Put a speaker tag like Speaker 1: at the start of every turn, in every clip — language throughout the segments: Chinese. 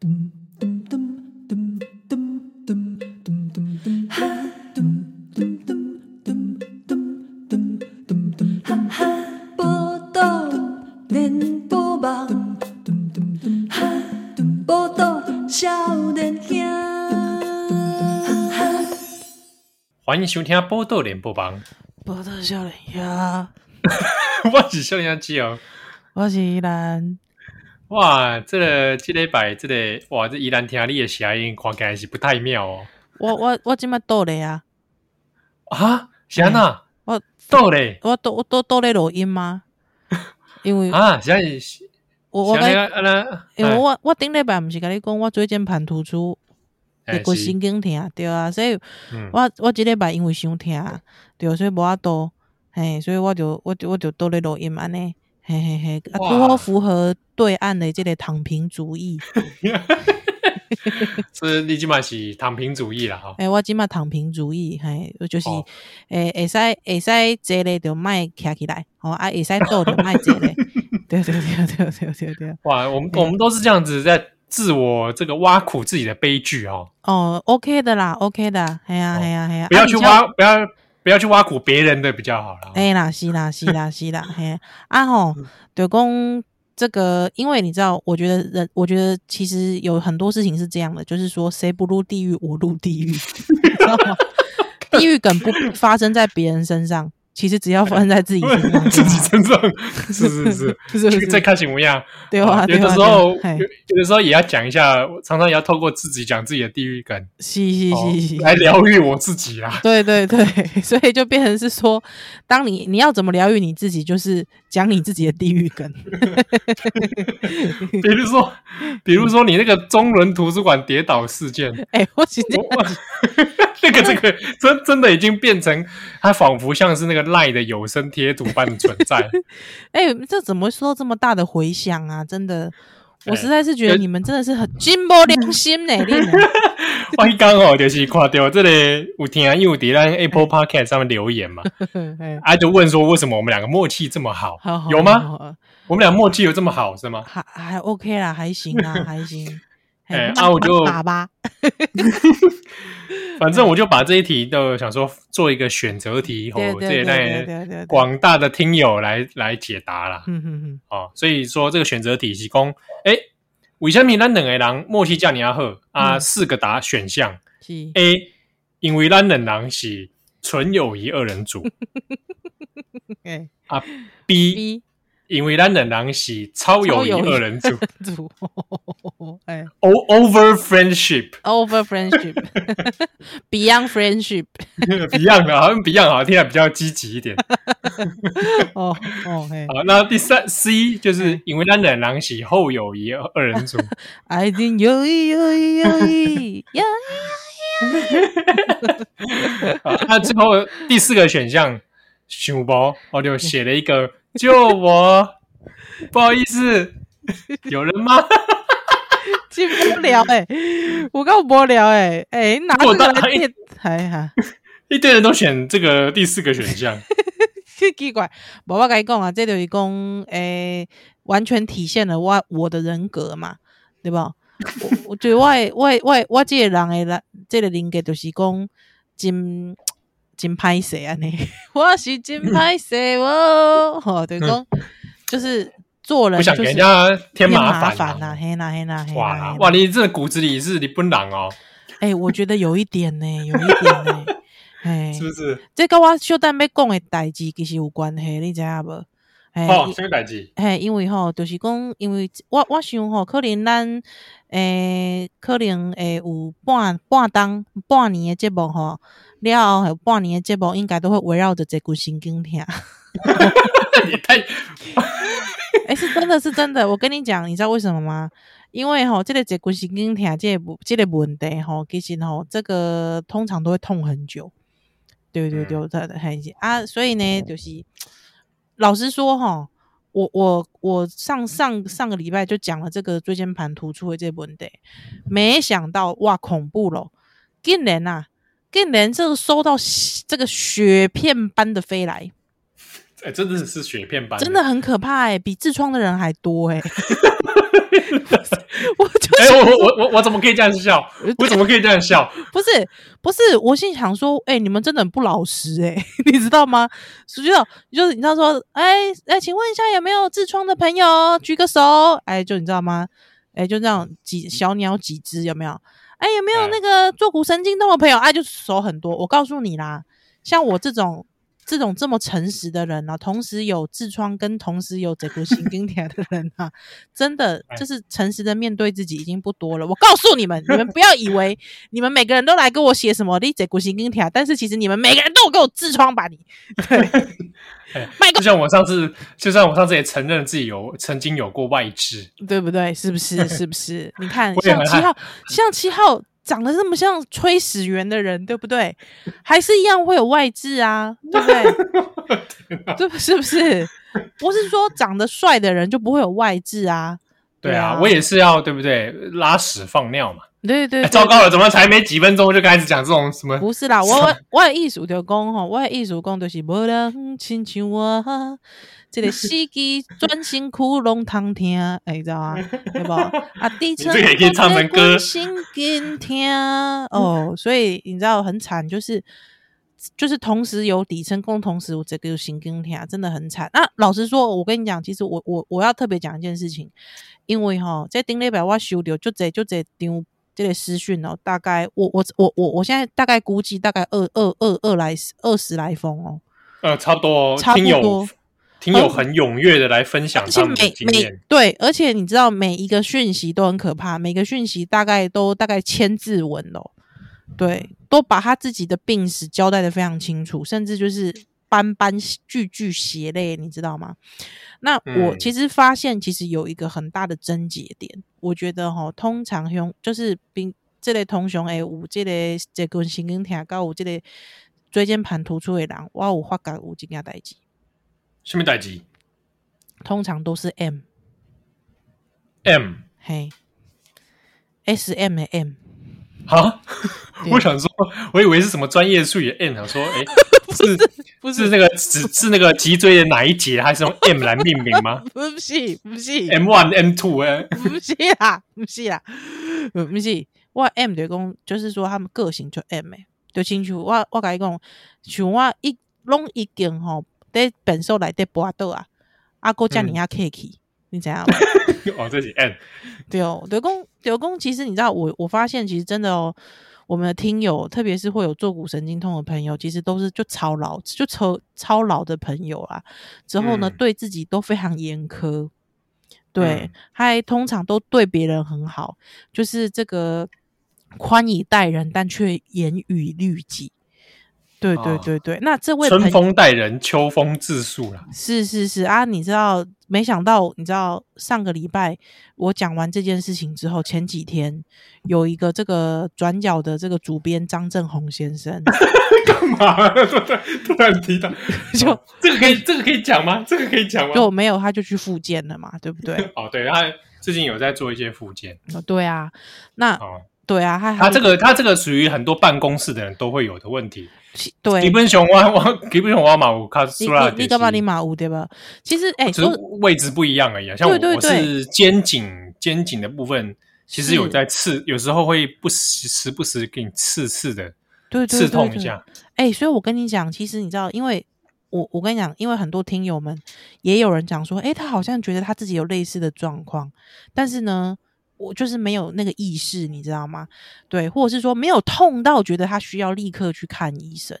Speaker 1: 欢迎收听报道联播网。
Speaker 2: 报道 少年兄，
Speaker 1: 我是少年机哦。
Speaker 2: 我是依兰。
Speaker 1: 哇，这个这礼拜这个哇，这依然听你的声音，看起来是不太妙哦。
Speaker 2: 我我我今麦倒咧啊！
Speaker 1: 啊，是安那？
Speaker 2: 我
Speaker 1: 倒咧，
Speaker 2: 我倒我倒倒咧录音吗？因为
Speaker 1: 啊，现在
Speaker 2: 我我因为我我顶礼拜毋是甲你讲，我椎间盘突出，会骨神经疼，对啊，所以
Speaker 1: 嗯
Speaker 2: 我我即礼拜因为伤疼，对，所以无法度，嘿，所以我就我就我就倒咧录音安尼，嘿嘿嘿，啊，
Speaker 1: 哇
Speaker 2: 拄好符合对岸的这个躺平主义，
Speaker 1: 是你即嘛是躺平主义啦哈。
Speaker 2: 诶，我即马躺平主义，嘿，就是
Speaker 1: 哦
Speaker 2: 诶，会使会使坐咧就卖徛起来，哦，啊，会使倒就卖坐咧，对对对对对对对。
Speaker 1: 哇，我们我们都是这样子在自我这个挖苦自己的悲剧哦，
Speaker 2: 哦，OK 的啦，OK 的，嘿呀
Speaker 1: 哦
Speaker 2: 嘿呀嘿呀，
Speaker 1: 不要去挖，
Speaker 2: 啊
Speaker 1: 不要不要去挖苦别人的比较好啦。
Speaker 2: 哎啦，是啦，是啦，是啦，嘿，啊吼，对公这个，因为你知道，我觉得人，我觉得其实有很多事情是这样的，就是说，谁不入地狱，我入地狱，你知道吗？地狱梗不发生在别人身上，其实只要发生在自己身上，
Speaker 1: 自己身上。是。是是，
Speaker 2: 是。不是。
Speaker 1: 在看什么样？
Speaker 2: 对啊，
Speaker 1: 有的时候有有的时候也要讲一下，常常也要透过自己讲自己的地狱梗，
Speaker 2: 是是
Speaker 1: 哦
Speaker 2: 是是，
Speaker 1: 来疗愈我自己啦。
Speaker 2: 对 对对，所以就变成是说，当你你要怎么疗愈你自己，就是讲你自己的地狱梗。
Speaker 1: 比如说，比如说你那个中仑图书馆跌倒事件，
Speaker 2: 哎、我今天
Speaker 1: 我我那 个这个真真的已经变成，它仿佛像是那个赖的有声贴图般的存在。
Speaker 2: 哎、这怎么会收这么大的回响啊？真的，我
Speaker 1: 哎
Speaker 2: 实在是觉得你们真的是很金波良心呢、
Speaker 1: 我一刚好就是看到这里有听因为在 Apple Podcast 上面留言嘛，
Speaker 2: 哎
Speaker 1: 啊就问说为什么我们两个默契这么好？
Speaker 2: 好好
Speaker 1: 有
Speaker 2: 吗？
Speaker 1: 我们俩默契有这么好是吗？
Speaker 2: 还还 OK 啦，还行啦，还行。
Speaker 1: 哎
Speaker 2: 那
Speaker 1: 啊我就
Speaker 2: 打吧，
Speaker 1: 反正我就把这一题都想说做一个选择题，吼，这也
Speaker 2: 对对对对
Speaker 1: 让
Speaker 2: 对对，
Speaker 1: 广大的听友来来解答啦。
Speaker 2: 嗯嗯嗯，
Speaker 1: 哦，所以说这个选择题是讲，哎，为什么咱两个人默契这么好啊？
Speaker 2: 嗯。
Speaker 1: 四个答选项
Speaker 2: 是
Speaker 1: ，：A，因为咱两人是纯友谊二人组。
Speaker 2: 哎
Speaker 1: 啊
Speaker 2: ；B，，B
Speaker 1: 因为咱两人是超友谊二人组。
Speaker 2: 组，哎
Speaker 1: ，O over
Speaker 2: friendship，Over friendship，Beyond
Speaker 1: friendship，Beyond 的，好像 Beyond 好像听起来比较积极一点。
Speaker 2: 哦哦嘿。
Speaker 1: 好，那第三 C 就是因为咱两人是后友谊二人组。
Speaker 2: 爱情有意有意有意有
Speaker 1: 好，那最后第四个选项，熊包，我就写了一个 救我，不好意思，有人吗？
Speaker 2: 进不了哎、我够无聊哎、哎、拿这个
Speaker 1: 我当
Speaker 2: 来电，还哈，
Speaker 1: 一堆人都选这个第四个选项，
Speaker 2: 奇怪，无我跟你讲啊，这就是讲诶，完全体现了我我的人格嘛，对吧？我我觉得我的我的我的我这个人诶人，这个人格就是讲真真歹势安尼，我是真歹势哦，吼，就是讲就是做人
Speaker 1: 不想给人家添
Speaker 2: 麻
Speaker 1: 麻烦
Speaker 2: 烦呐，嘿呐嘿呐嘿啦。
Speaker 1: 哇哇，你这骨子里是日本人哦，
Speaker 2: 哎、我觉得有一点呢、有一点呢、哎，
Speaker 1: 是不是？
Speaker 2: 这跟我小等要讲的代志其实有关系，你知影无？哎、
Speaker 1: 哦，什么代志？
Speaker 2: 嘿，因为吼，就是讲，因为我我想吼，可能咱诶，可能诶有半半当半年的节目吼，了后还有半年的节目，应该都会围绕着这股神经痛。
Speaker 1: 你太
Speaker 2: 哎、是真的是真的，我跟你讲，你知道为什么吗？因为吼，这个坐骨神经痛，这个这个问题吼，其实吼，这个通常都会痛很久。对对对，他很啊，所以呢，就是老实说哈，我我我上上上个礼拜就讲了这个椎间盘突出的这个问题，没想到哇，恐怖咯，竟然啊，竟然这个收到这个雪片般的飞来。
Speaker 1: 哎，真的是雪片般，
Speaker 2: 真的很可怕哎、欸，比痔疮的人还多哎、欸。我就
Speaker 1: 哎、欸，我我我我怎么可以这样笑？我怎么可以这样笑？
Speaker 2: 不是不是，我心想说，哎、欸，你们真的很不老实哎、欸，你知道吗？所以就就是你知道说，哎、欸、哎、欸，请问一下有没有痔疮的朋友举个手？哎、欸，就你知道吗？哎、欸，就这样几小鸟几只有没有？哎、欸，有没有那个坐骨神经痛的朋友？哎、欸，就手很多。我告诉你啦，像我这种。这种这么诚实的人啊，同时有痔疮跟同时有这个神经条的人啊，真的 就是诚实的面对自己已经不多了。我告诉你们，你们不要以为 你们每个人都来跟我写什么你这个神经条，但是其实你们每个人都有给我痔疮吧？你对，
Speaker 1: 就像我上次，就像我上次也承认自己有曾经有过外痔，
Speaker 2: 对不对？是不是？是不是？你看，像七号，像七号。长得这么像炊事员的人，对不对？还是一样会有外痔啊，对不对？对，是不是？不是说长得帅的人就不会有外痔啊？
Speaker 1: 对啊，我也是要对不对？拉屎放尿嘛。
Speaker 2: 对对，对，对、欸，
Speaker 1: 糟糕了，怎么才没几分钟就开始讲这种什么？
Speaker 2: 不是啦，我 我的意思就讲吼，我的意思讲就是无人亲像我。这个司机专心窟窿躺听，哎，你知道吗？对不？啊，低沉
Speaker 1: 这个也可以唱成歌。
Speaker 2: 心跟听哦，所以你知道很惨，就是就是同时有底层共，同时有这个心跟听，真的很惨。那、啊、老实说，我跟你讲，其实我我我要特别讲一件事情，因为哈，在顶礼拜我收到就这就这张这个私讯哦，大概我我我我我现在大概估计大概二二二二来二十来封哦，
Speaker 1: 呃，差不多，
Speaker 2: 差不多。
Speaker 1: 挺有很踊跃的来分享他们的经验，
Speaker 2: 对，而且你知道每一个讯息都很可怕，每个讯息大概都大概千字文哦，对，都把他自己的病史交代的非常清楚，甚至就是斑斑句句血泪，你知道吗？那我其实发现，其实有一个很大的症结点，嗯、我觉得哈，通常用就是病这类通常诶，有这类这根神经疼，高有这类椎间盘突出的人，我有发觉有这件代志。
Speaker 1: 什么代志？
Speaker 2: 通常都是 M
Speaker 1: M
Speaker 2: 嘿 S M 的 M
Speaker 1: 哈，我想说，我以为是什么专业术语 M，想说，哎、欸，是不是，是那个只是那个脊椎的哪一节，还是用 M 来命名吗？
Speaker 2: 不是，不是
Speaker 1: M one M two 哎，
Speaker 2: 不是啦，不是啦，不是。我 M 对公就是说他们个性就 M 诶，就清楚。我我跟你讲，像我一拢一件吼。在本寿来在搏斗啊，阿哥叫你要 K K，你怎样？
Speaker 1: 哦，这是 N。
Speaker 2: 对哦，刘公刘公，其实你知道，我我发现其实真的哦，我们的听友，特别是会有坐骨神经痛的朋友，其实都是就超老，就超超老的朋友啊。之后呢，嗯、对自己都非常严苛，对，还、通常都对别人很好，就是这个宽以待人，但却严于律己。对对对对，哦、那这位
Speaker 1: 春风待人，秋风自述啦。
Speaker 2: 是是是啊，你知道，没想到，你知道，上个礼拜我讲完这件事情之后，前几天有一个这个转角的这个主编张正宏先生，
Speaker 1: 干嘛？突然提到，就、哦、这个可以，这个可以讲吗？这个可以讲吗？
Speaker 2: 就没有，他就去复健了嘛，对不对？
Speaker 1: 哦，对，他最近有在做一些复健。
Speaker 2: 哦，对啊，那。哦对啊，他
Speaker 1: 他这个他这个属于很多办公室的人都会有的问题。
Speaker 2: 对，
Speaker 1: 基本上我我基本上我马五卡斯拉，
Speaker 2: 你干嘛你马五对吧？其实哎，
Speaker 1: 只是位置不一样而已。像我我是肩颈肩颈的部分，其实有在刺，有时候会不时时不时给你刺刺的，对刺痛一下。
Speaker 2: 哎，所以我跟你讲，其实你知道，因为我我跟你讲，因为很多听友们也有人讲说，哎，他好像觉得他自己有类似的状况，但是呢。我就是没有那个意识，你知道吗？对，或者是说没有痛到觉得他需要立刻去看医生。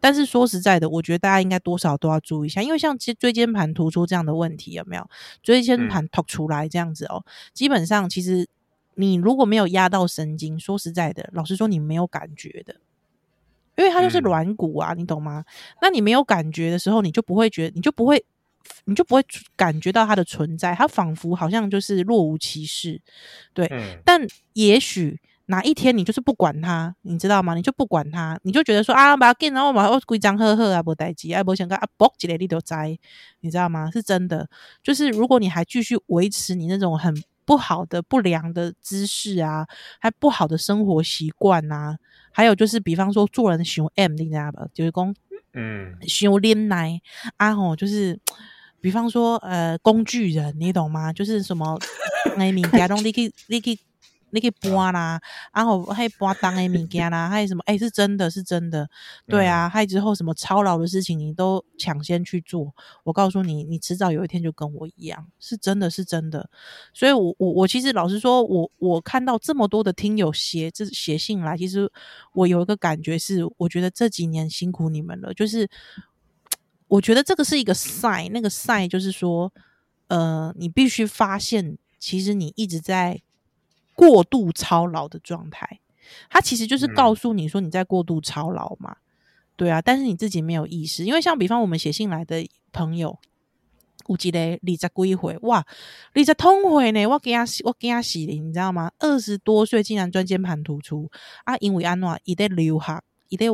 Speaker 2: 但是说实在的，我觉得大家应该多少都要注意一下，因为像椎椎间盘突出这样的问题有没有？椎间盘突出来这样子哦，嗯、基本上其实你如果没有压到神经，说实在的，老实说你没有感觉的，因为它就是软骨啊，嗯、你懂吗？那你没有感觉的时候，你就不会觉得，你就不会。你就不会感觉到它的存在，它仿佛好像就是若无其事，对。嗯、但也许哪一天你就是不管它，你知道吗？你就不管它，你就觉得说啊，把它给然后把我规章呵呵啊，不待机啊，不想干啊，搏起来你都栽，你知道吗？是真的。就是如果你还继续维持你那种很不好的不良的姿势啊，还不好的生活习惯啊，还有就是比方说做人喜欢 M，你知道吧？就是讲。
Speaker 1: 嗯，
Speaker 2: 修炼奶啊吼，就是比方说呃工具人，你懂吗？就是什么哎物件拢你去 你去。你可以搬啦，然后还有搬重的物件啦，还有什么？哎、欸，是真的是真的，对啊。还有之后什么操劳的事情，你都抢先去做。我告诉你，你迟早有一天就跟我一样，是真的是真的。所以我，我我我其实老实说，我我看到这么多的听友写这写信来，其实我有一个感觉是，我觉得这几年辛苦你们了。就是我觉得这个是一个 sign，那个 sign 就是说，呃，你必须发现，其实你一直在。过度操劳的状态，它其实就是告诉你说你在过度操劳嘛，嗯、对啊，但是你自己没有意识，因为像比方我们写信来的朋友，有一个二十几回，哇，二十通回呢，我给他我给他洗你知道吗？二十多岁竟然椎间盘突出啊！因为安怎，伊在留学，伊在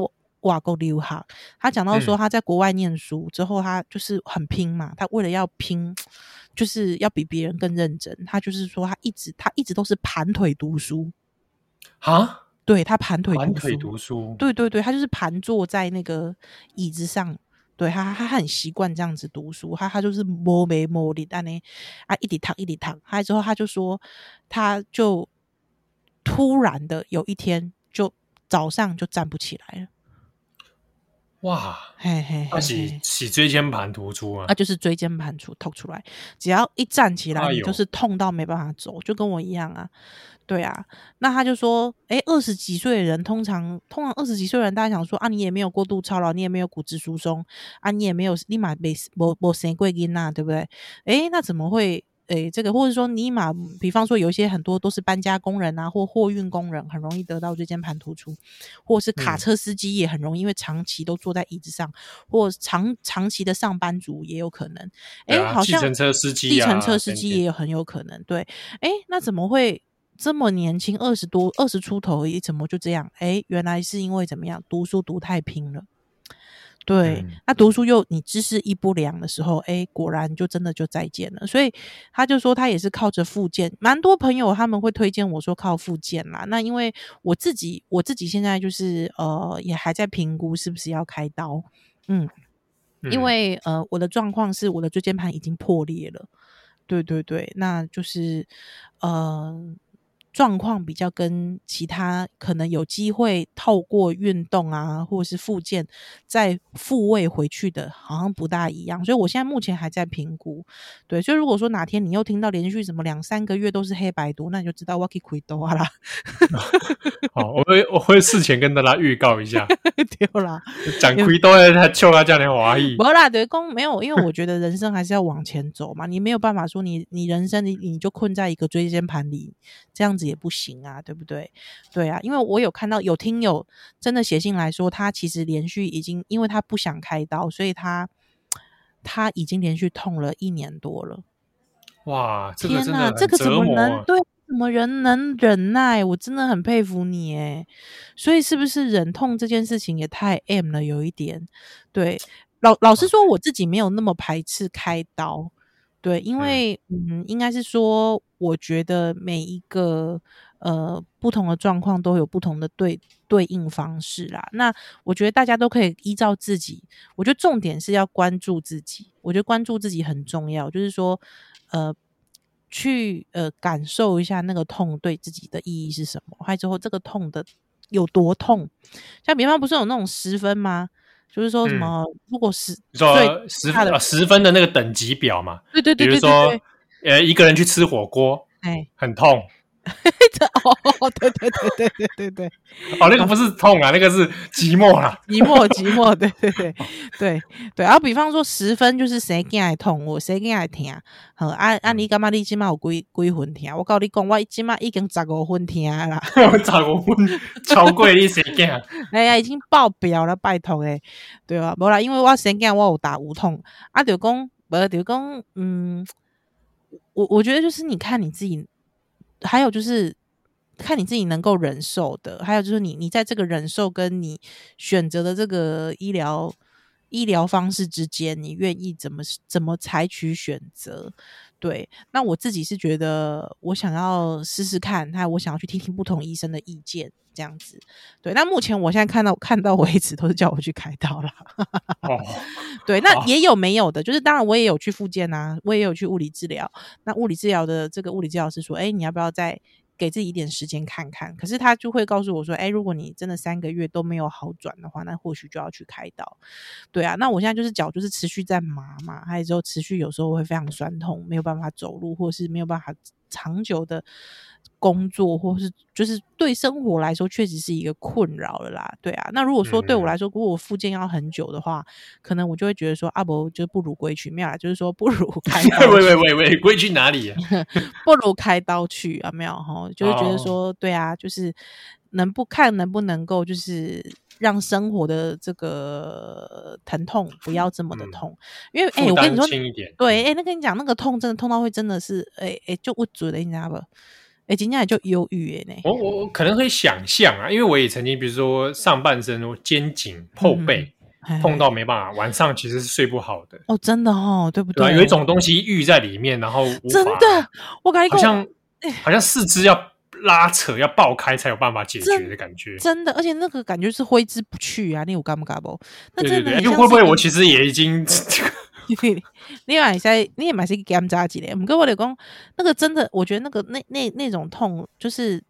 Speaker 2: 外国留学，他讲到说他在国外念书、嗯、之后，他就是很拼嘛，他为了要拼。就是要比别人更认真，他就是说，他一直他一直都是盘腿读书
Speaker 1: 啊，
Speaker 2: 对他盘腿
Speaker 1: 盘腿读书，
Speaker 2: 对对对，他就是盘坐在那个椅子上，对他他很习惯这样子读书，他他就是摸眉摸脸，但呢啊一直躺一直躺，还之后他就说，他就突然的有一天就早上就站不起来了。
Speaker 1: 哇，
Speaker 2: 嘿嘿，
Speaker 1: 他是是椎间盘突出啊，
Speaker 2: 啊，就是椎间盘突突出来，只要一站起来，就是痛到没办法走，就跟我一样啊，对啊，那他就说，诶、欸，二十几岁的人，通常通常二十几岁的人，大家想说啊，你也没有过度操劳，你也没有骨质疏松啊，你也没有立马被没没生过囡仔，对不对？诶、欸，那怎么会？诶，这个或者说尼玛，比方说有一些很多都是搬家工人啊，或货运工人，很容易得到椎间盘突出，或是卡车司机也很容易，因为长期都坐在椅子上，或长长期的上班族也有可能。诶、啊，好像计程车司机、啊，计程车司机也有很有可能。对，诶，那怎么会这么年轻，二十多、二十出头怎么就这样？诶，原来是因为怎么样，读书读太拼了。对，那读书又你知识一不良的时候，哎，果然就真的就再见了。所以他就说他也是靠着复健，蛮多朋友他们会推荐我说靠复健啦。那因为我自己我自己现在就是呃也还在评估是不是要开刀，嗯，因为呃我的状况是我的椎间盘已经破裂了，对对对，那就是呃。状况比较跟其他可能有机会透过运动啊，或者是复健再复位回去的，好像不大一样。所以我现在目前还在评估。对，所以如果说哪天你又听到连续什么两三个月都是黑白读，那你就知道我可以亏多啦。
Speaker 1: 好，我会我会事前跟大家预告一下。
Speaker 2: 对啦，
Speaker 1: 讲亏多的他笑他叫你华裔。
Speaker 2: 不啦，对公没有，因为我觉得人生还是要往前走嘛。你没有办法说你你人生你你就困在一个椎间盘里这样子。也不行啊，对不对？对啊，因为我有看到有听友真的写信来说，他其实连续已经，因为他不想开刀，所以他他已经连续痛了一年多了。
Speaker 1: 哇，
Speaker 2: 天哪，这个怎么能对？怎么人能忍耐？我真的很佩服你诶。所以是不是忍痛这件事情也太 M 了？有一点。对，老老实说，我自己没有那么排斥开刀。对，因为嗯，嗯，应该是说，我觉得每一个呃不同的状况都有不同的对对应方式啦。那我觉得大家都可以依照自己，我觉得重点是要关注自己。我觉得关注自己很重要，就是说呃，去呃感受一下那个痛对自己的意义是什么，还有之后这个痛的有多痛。像比方不是有那种十分吗？就是说什么？嗯、如果十
Speaker 1: 说十分啊，十分的那个等级表嘛。
Speaker 2: 对对对，对，对，对，对，
Speaker 1: 比如说，呃，一个人去吃火锅，哎，很痛。
Speaker 2: 哦，对对对对对对对。
Speaker 1: 哦，那个不是痛啊，那个是寂寞啦。
Speaker 2: 寂寞寂寞，对对对对对。然后比方说十分就是谁更爱痛，我谁更爱疼。好，按按你干嘛？你起码有几几分疼？我告你讲，我起码已经十五分疼啦。
Speaker 1: 十五分超过你谁更？
Speaker 2: 哎呀，已经爆表了，拜托诶，对啊？无啦，因为我谁更我有打无痛。啊，就讲，无就讲，嗯，我我觉得就是你看你自己。还有就是看你自己能够忍受的，还有就是你你在这个忍受跟你选择的这个医疗医疗方式之间，你愿意怎么怎么采取选择？对，那我自己是觉得，我想要试试看，那我想要去听听不同医生的意见，这样子。对，那目前我现在看到看到为止，都是叫我去开刀啦。
Speaker 1: 哦，
Speaker 2: 对，那也有没有的，就是当然我也有去复健啊，我也有去物理治疗。那物理治疗的这个物理治疗师说，哎，你要不要再？给自己一点时间看看，可是他就会告诉我说：“哎，如果你真的三个月都没有好转的话，那或许就要去开刀。”对啊，那我现在就是脚就是持续在麻嘛，还有之后持续有时候会非常酸痛，没有办法走路，或是没有办法长久的。工作或是就是对生活来说，确实是一个困扰了啦。对啊，那如果说对我来说，如果我复健要很久的话，可能我就会觉得说，阿伯就不如归去，没有啦，就是说不如 开刀。
Speaker 1: 喂喂喂喂，归去哪里啊？
Speaker 2: 不如开刀去啊？没有哈，就是觉得说，对啊，就是能不看能不能够，就是让生活的这个疼痛不要这么的痛，因为哎，我跟你说，对，哎，那跟你讲，那个痛真的痛到会真的是，哎哎，就不准的，你知道不？哎，今天也就忧郁哎呢。
Speaker 1: 我我我可能会想象啊，因为我也曾经，比如说上半身、肩颈、后背痛到没办法，晚上其实是睡不好的。
Speaker 2: 哦，真的哦，对不对？
Speaker 1: 有一种东西郁在里面，然后
Speaker 2: 真的，我感觉
Speaker 1: 好像好像四肢要拉扯、要爆开才有办法解决的感觉。
Speaker 2: 真的，而且那个感觉是挥之不去啊！你有干不干不？那真的，
Speaker 1: 因为会不会我其实也已经。
Speaker 2: 你买在，你也买是一个 game 扎几嘞？我们跟我老公那个真的，我觉得那个那那那种痛，就是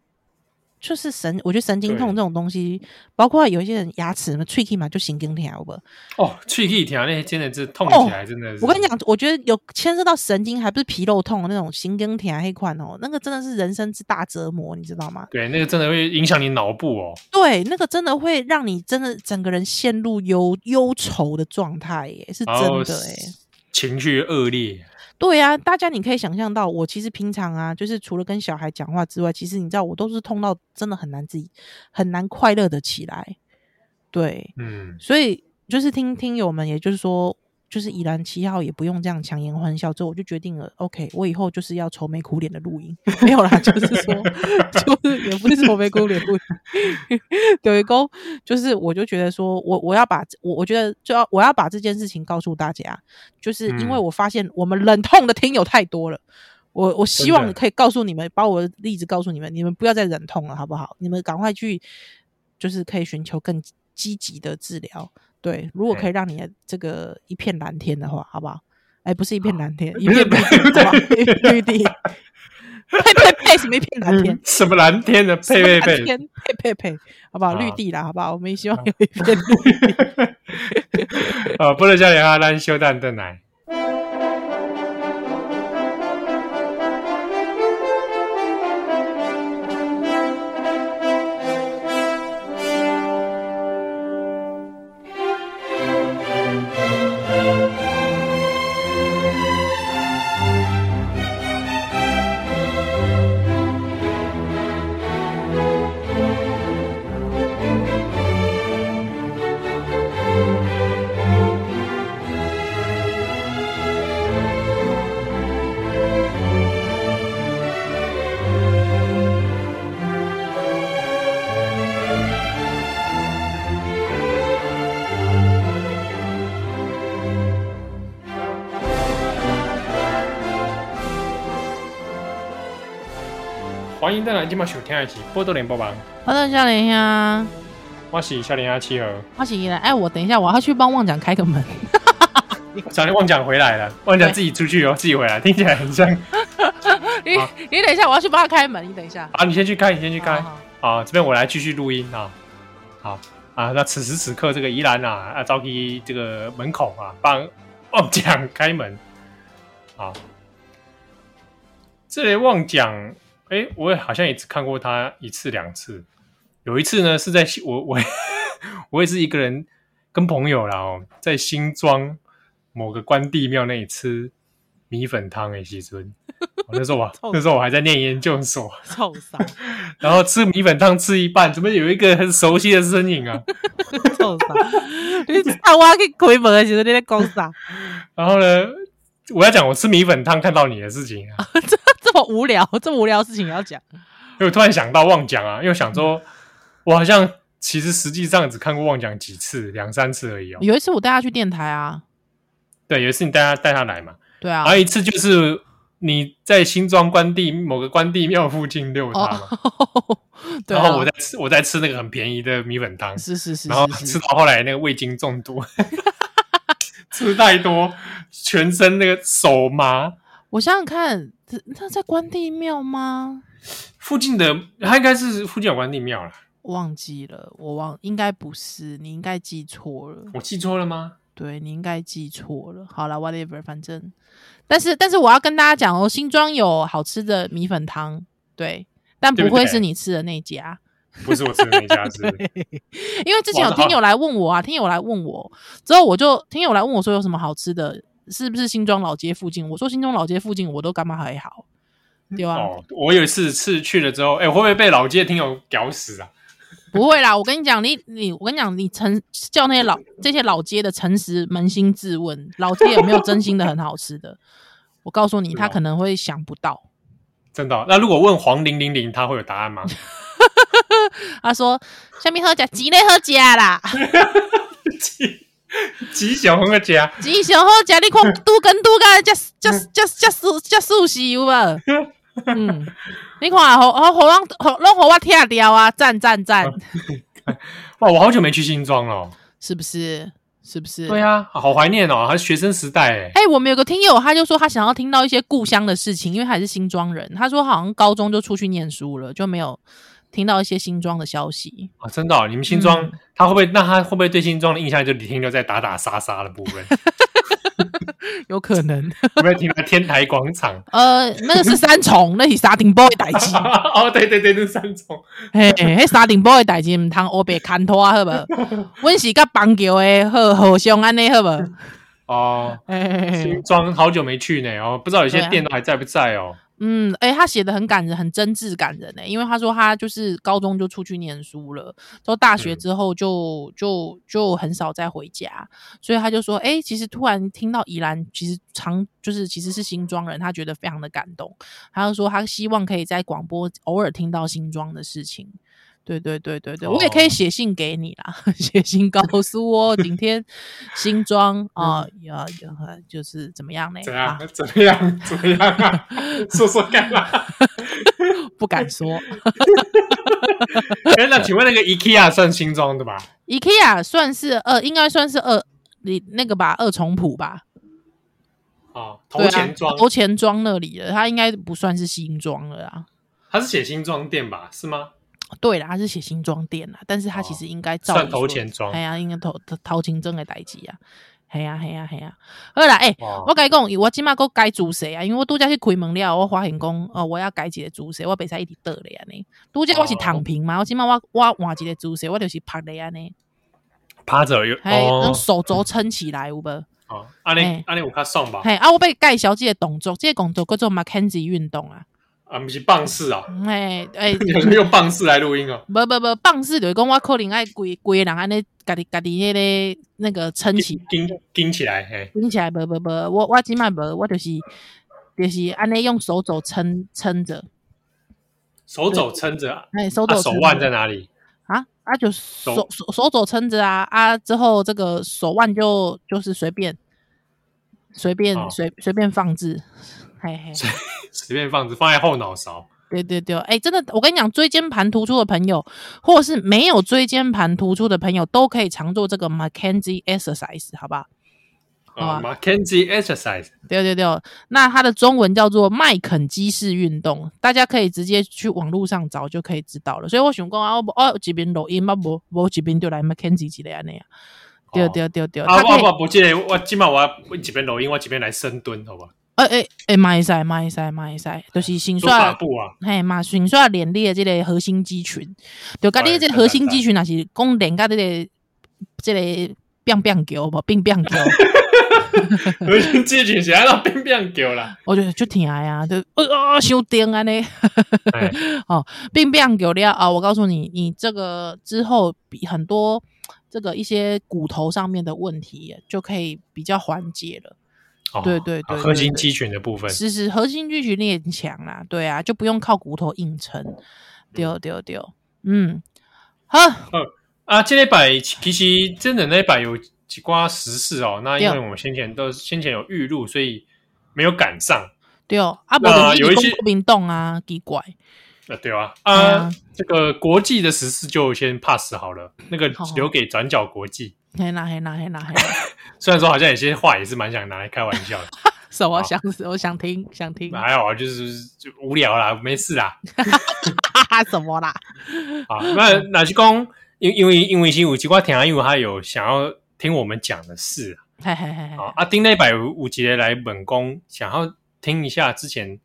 Speaker 2: 就是神，我觉得神经痛这种东西，包括有一些人牙齿什么脆 k 嘛，就神经痛好不？
Speaker 1: 哦，脆 k 条那些真的是痛起来真的是。
Speaker 2: 我跟你讲，我觉得有牵涉到神经，还不是皮肉痛那种神经痛黑款哦，那个真的是人生之大折磨，你知道吗？
Speaker 1: 对，那个真的会影响你脑部哦。
Speaker 2: 对，那个真的会让你真的整个人陷入忧忧愁的状态，耶，是真的，耶。
Speaker 1: 情绪恶劣，
Speaker 2: 对啊，大家你可以想象到，我其实平常啊，就是除了跟小孩讲话之外，其实你知道，我都是痛到真的很难自己很难快乐的起来，对，嗯，所以就是听听友们，也就是说。就是宜兰七号也不用这样强颜欢笑，之后我就决定了，OK，我以后就是要愁眉苦脸的录音，没有啦，就是说，就是也不是愁眉苦脸录音，有一个就是我就觉得说我我要把我我觉得就要我要把这件事情告诉大家，就是因为我发现我们忍痛的听友太多了，我我希望可以告诉你们，把我的例子告诉你们，你们不要再忍痛了，好不好？你们赶快去，就是可以寻求更积极的治疗。对，如果可以让你的这个一片蓝天的话，好不好？哎，不是一片蓝天，一片绿地，绿地。呸呸呸！什么一片蓝天？
Speaker 1: 什么蓝天的？呸呸呸！
Speaker 2: 呸呸呸！好不好？绿地啦，好不好？我们也希望有一片绿地。
Speaker 1: 哦，不能叫你阿兰修蛋的奶。欢迎再来今晚收听的是《波多连播榜》。
Speaker 2: 我是小林呀，
Speaker 1: 我是小林呀七号，
Speaker 2: 我是依兰。哎，我等一下，我要去帮旺讲开个门。
Speaker 1: 小林旺讲回来了，旺讲自己出去哦，自己回来，听起来很像。
Speaker 2: 你你等一下，我要去帮他开门。你等一下。
Speaker 1: 啊，你先去开，你先去开。好，这边我来继续录音啊。好啊，那此时此刻，这个宜兰啊，啊，召集这个门口啊，帮旺讲开门。好，这里旺讲。哎，我也好像也只看过他一次两次。有一次呢，是在我我我也是一个人跟朋友啦哦，在新庄某个关帝庙那里吃米粉汤诶，西村。那时候我 那时候我还在念研究所，
Speaker 2: 臭傻。
Speaker 1: 然后吃米粉汤吃一半，怎么有一个很熟悉的身影啊？
Speaker 2: 臭傻！你啊，我要去开门的时候你在讲啥？
Speaker 1: 然后呢，我要讲我吃米粉汤看到你的事情啊。
Speaker 2: 这么无聊，这么无聊的事情也要讲。
Speaker 1: 因为我突然想到旺讲啊，因为想说，我好像其实实际上只看过旺讲几次，两三次而已哦。
Speaker 2: 有一次我带他去电台啊，
Speaker 1: 对，有一次你带他带他来嘛，
Speaker 2: 对啊。
Speaker 1: 还有一次就是你在新庄关帝某个关帝庙附近遛它嘛，
Speaker 2: 哦，对啊，
Speaker 1: 然后我在吃我在吃那个很便宜的米粉汤，
Speaker 2: 是是是，
Speaker 1: 然后吃到后来那个味精中毒，吃太多，全身那个手麻。
Speaker 2: 我想想看，他在关帝庙吗？
Speaker 1: 附近的，他应该是附近有关帝庙了。
Speaker 2: 忘记了，我忘，应该不是，你应该记错了。
Speaker 1: 我记错了吗？
Speaker 2: 对，你应该记错了。好了，whatever，反正，但是但是我要跟大家讲哦，新庄有好吃的米粉汤，对，但不会是你吃的那家？
Speaker 1: 不是我吃的那家是，
Speaker 2: 因为之前有听友来问我啊，听友来问我之后，我就听友来问我说有什么好吃的，是不是新庄老街附近？我说新庄老街附近我都干嘛还好，对吧？
Speaker 1: 哦，我有一次次去了之后，哎，会不会被老街听友屌死啊？
Speaker 2: 不会啦，我跟你讲，你你我跟你讲，你诚叫那些老这些老街的诚实扪心自问，老街有没有真心的很好吃的？我告诉你，他可能会想不到。
Speaker 1: 真的、哦？那如果问黄零零零，他会有答案吗？
Speaker 2: 他说：“下面喝家鸡肋喝家啦，
Speaker 1: 鸡鸡小红个家，
Speaker 2: 鸡小红家，你看都跟都跟加加加加素加素食有无？嗯。”你看，好好好，让好让好我跳掉啊！赞赞赞！
Speaker 1: 哇，我好久没去新庄了，
Speaker 2: 是不是？是不是？
Speaker 1: 对啊，好怀念哦，还是学生时代哎。
Speaker 2: 哎、欸，我们有个听友，他就说他想要听到一些故乡的事情，因为他是新庄人。他说好像高中就出去念书了，就没有听到一些新庄的消息
Speaker 1: 啊。真的、哦，你们新庄、嗯、他会不会？那他会不会对新庄的印象就停留在打打杀杀的部分？
Speaker 2: 有可能，
Speaker 1: 有没有听到天台广场？
Speaker 2: 呃，那个是三重，那是沙丁堡的代志。
Speaker 1: 哦，对对对，那是三重。
Speaker 2: 嘿，嘿，沙丁堡的代志唔通乌白牵拖好不？阮是甲棒球的好好相安尼好不？
Speaker 1: 哦，新庄好久没去呢，哦，不知道有些店都还在不在哦。
Speaker 2: 嗯，诶、他写的很感人，很真挚感人呢。因为他说他就是高中就出去念书了，到大学之后就、就就很少再回家，所以他就说，诶、其实突然听到宜兰其实常就是其实是新庄人，他觉得非常的感动。他就说他希望可以在广播偶尔听到新庄的事情。对对对对对，我也可以写信给你啦，写、哦、信告诉我今天新装啊，要要就是怎么样呢？
Speaker 1: 怎样？怎么样？怎么样啊？说说看啦，
Speaker 2: 不敢说。
Speaker 1: 哎，那请问那个 IKEA 算新装的吧
Speaker 2: ？IKEA 算是二，应该算是二，你那个吧，二重谱吧？
Speaker 1: 哦，头前庄，
Speaker 2: 头前庄那里的，它应该不算是新装了啊。
Speaker 1: 它是写新装店吧？是吗？
Speaker 2: 对啦，他是写新装店啦，但是他其实应该照、
Speaker 1: 哦、算头前装，
Speaker 2: 哎呀，应该头头前庄的代志啊，嘿呀嘿呀嘿呀，好啦，诶、欸，我跟你讲，我今麦个改主席啊，因为我拄则去开门了，我发现讲，哦，我要改一个主席，我袂使一直倒咧安尼，拄则我是躺平嘛，哦、我今麦我我换一个主席，我就是趴咧安尼，
Speaker 1: 趴着有，
Speaker 2: 嘿，用手肘撑起来有无？
Speaker 1: 哦，安尼安尼有较爽吧？
Speaker 2: 嘿，啊，我被介绍这个动作，这个动作叫做 McKenzie 运动啊。
Speaker 1: 啊，不是棒式啊！
Speaker 2: 哎哎，
Speaker 1: 有人用棒式来录音哦。
Speaker 2: 不不不，棒式就是讲我可能爱规规个人安尼，家己家己迄个那个撑起，
Speaker 1: 顶顶起来，嘿，
Speaker 2: 顶起来，不不不，我我今麦不，我就是就是安尼用手肘撑撑着，
Speaker 1: 手肘撑着，
Speaker 2: 哎，手肘
Speaker 1: 手腕在哪里？
Speaker 2: 啊啊，就手手手肘撑着啊啊，之后这个手腕就就是随便随便随随便放置。嘿嘿，
Speaker 1: 随便放着，放在后脑勺。
Speaker 2: 对对对，哎、欸，真的，我跟你讲，椎间盘突出的朋友，或者是没有椎间盘突出的朋友，都可以常做这个 McKenzie exercise，好不好？
Speaker 1: 啊，McKenzie exercise。
Speaker 2: 对对对，那它的中文叫做麦肯基式运动，大家可以直接去网络上找就可以知道了。所以我想讲啊，我我这边录音嘛，我我这边就来 McKenzie 之类安尼啊。对对对对，
Speaker 1: 啊，我我不记得，我起码我我这边录音，我这边来深蹲，好吧？
Speaker 2: 诶诶诶，买赛买赛买赛，就是先刷，嘿嘛，先刷练你的这个核心肌群，就甲你这个核心肌群，也是讲练甲这个这个变变球不变变球，
Speaker 1: 核心肌群是按照变变球啦。
Speaker 2: 我就挺爱啊，就啊伤电安尼，哦变变球了啊！我告诉你，你这个之后比很多这个一些骨头上面的问题就可以比较缓解了。对对对，
Speaker 1: 核心肌群的部分
Speaker 2: 是是核心肌群练强啦，对啊，就不用靠骨头硬撑。丢丢丢，嗯，好，
Speaker 1: 啊，这礼拜其实真的那礼拜有几挂时事哦。那因为我们先前都先前有预录，所以没有赶上。
Speaker 2: 对哦，啊，
Speaker 1: 有一些
Speaker 2: 国民党啊，奇怪。
Speaker 1: 啊，对啊，啊，啊这个国际的时事就先 pass 好了，那个留给转角国际。
Speaker 2: 嘿啦嘿啦嘿啦嘿啦。
Speaker 1: 虽然说好像有些话也是蛮想拿来开玩笑的。
Speaker 2: 是我想死，我想听，想听。
Speaker 1: 还好啊，就是就无聊啦，没事啦。
Speaker 2: 什么啦？
Speaker 1: 好，那那是讲，因因为因为是有几块听啊，因为他有想要听我们讲的事。
Speaker 2: 嘿嘿嘿嘿。
Speaker 1: 啊，阿丁那百五集来本宫，想要听一下之前。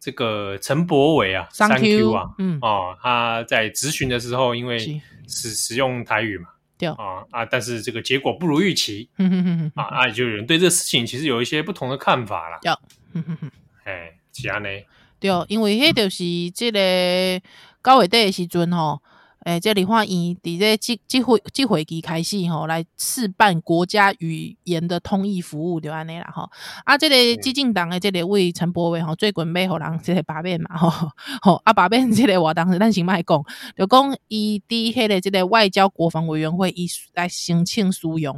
Speaker 1: 这个陈博伟啊，Thank you 啊，嗯，哦，他在咨询的时候，因为使使用台语嘛，对啊啊，但是这个结果不如预期，啊啊，就有人对这个事情其实有一些不同的看法啦，有，嗯哼哼，哎，是安尼？
Speaker 2: 对，因为迄就是这个九月底的时阵吼。诶，这里话以伫这即即会即会期开始吼，来试办国家语言的通译服务，就安尼啦吼。啊，这个激进党的这个位陈伯伟吼，最近要互人这个把柄嘛吼，吼啊把柄这个话当时咱先卖讲，就讲伊伫迄个即个外交国防委员会伊来申请使用。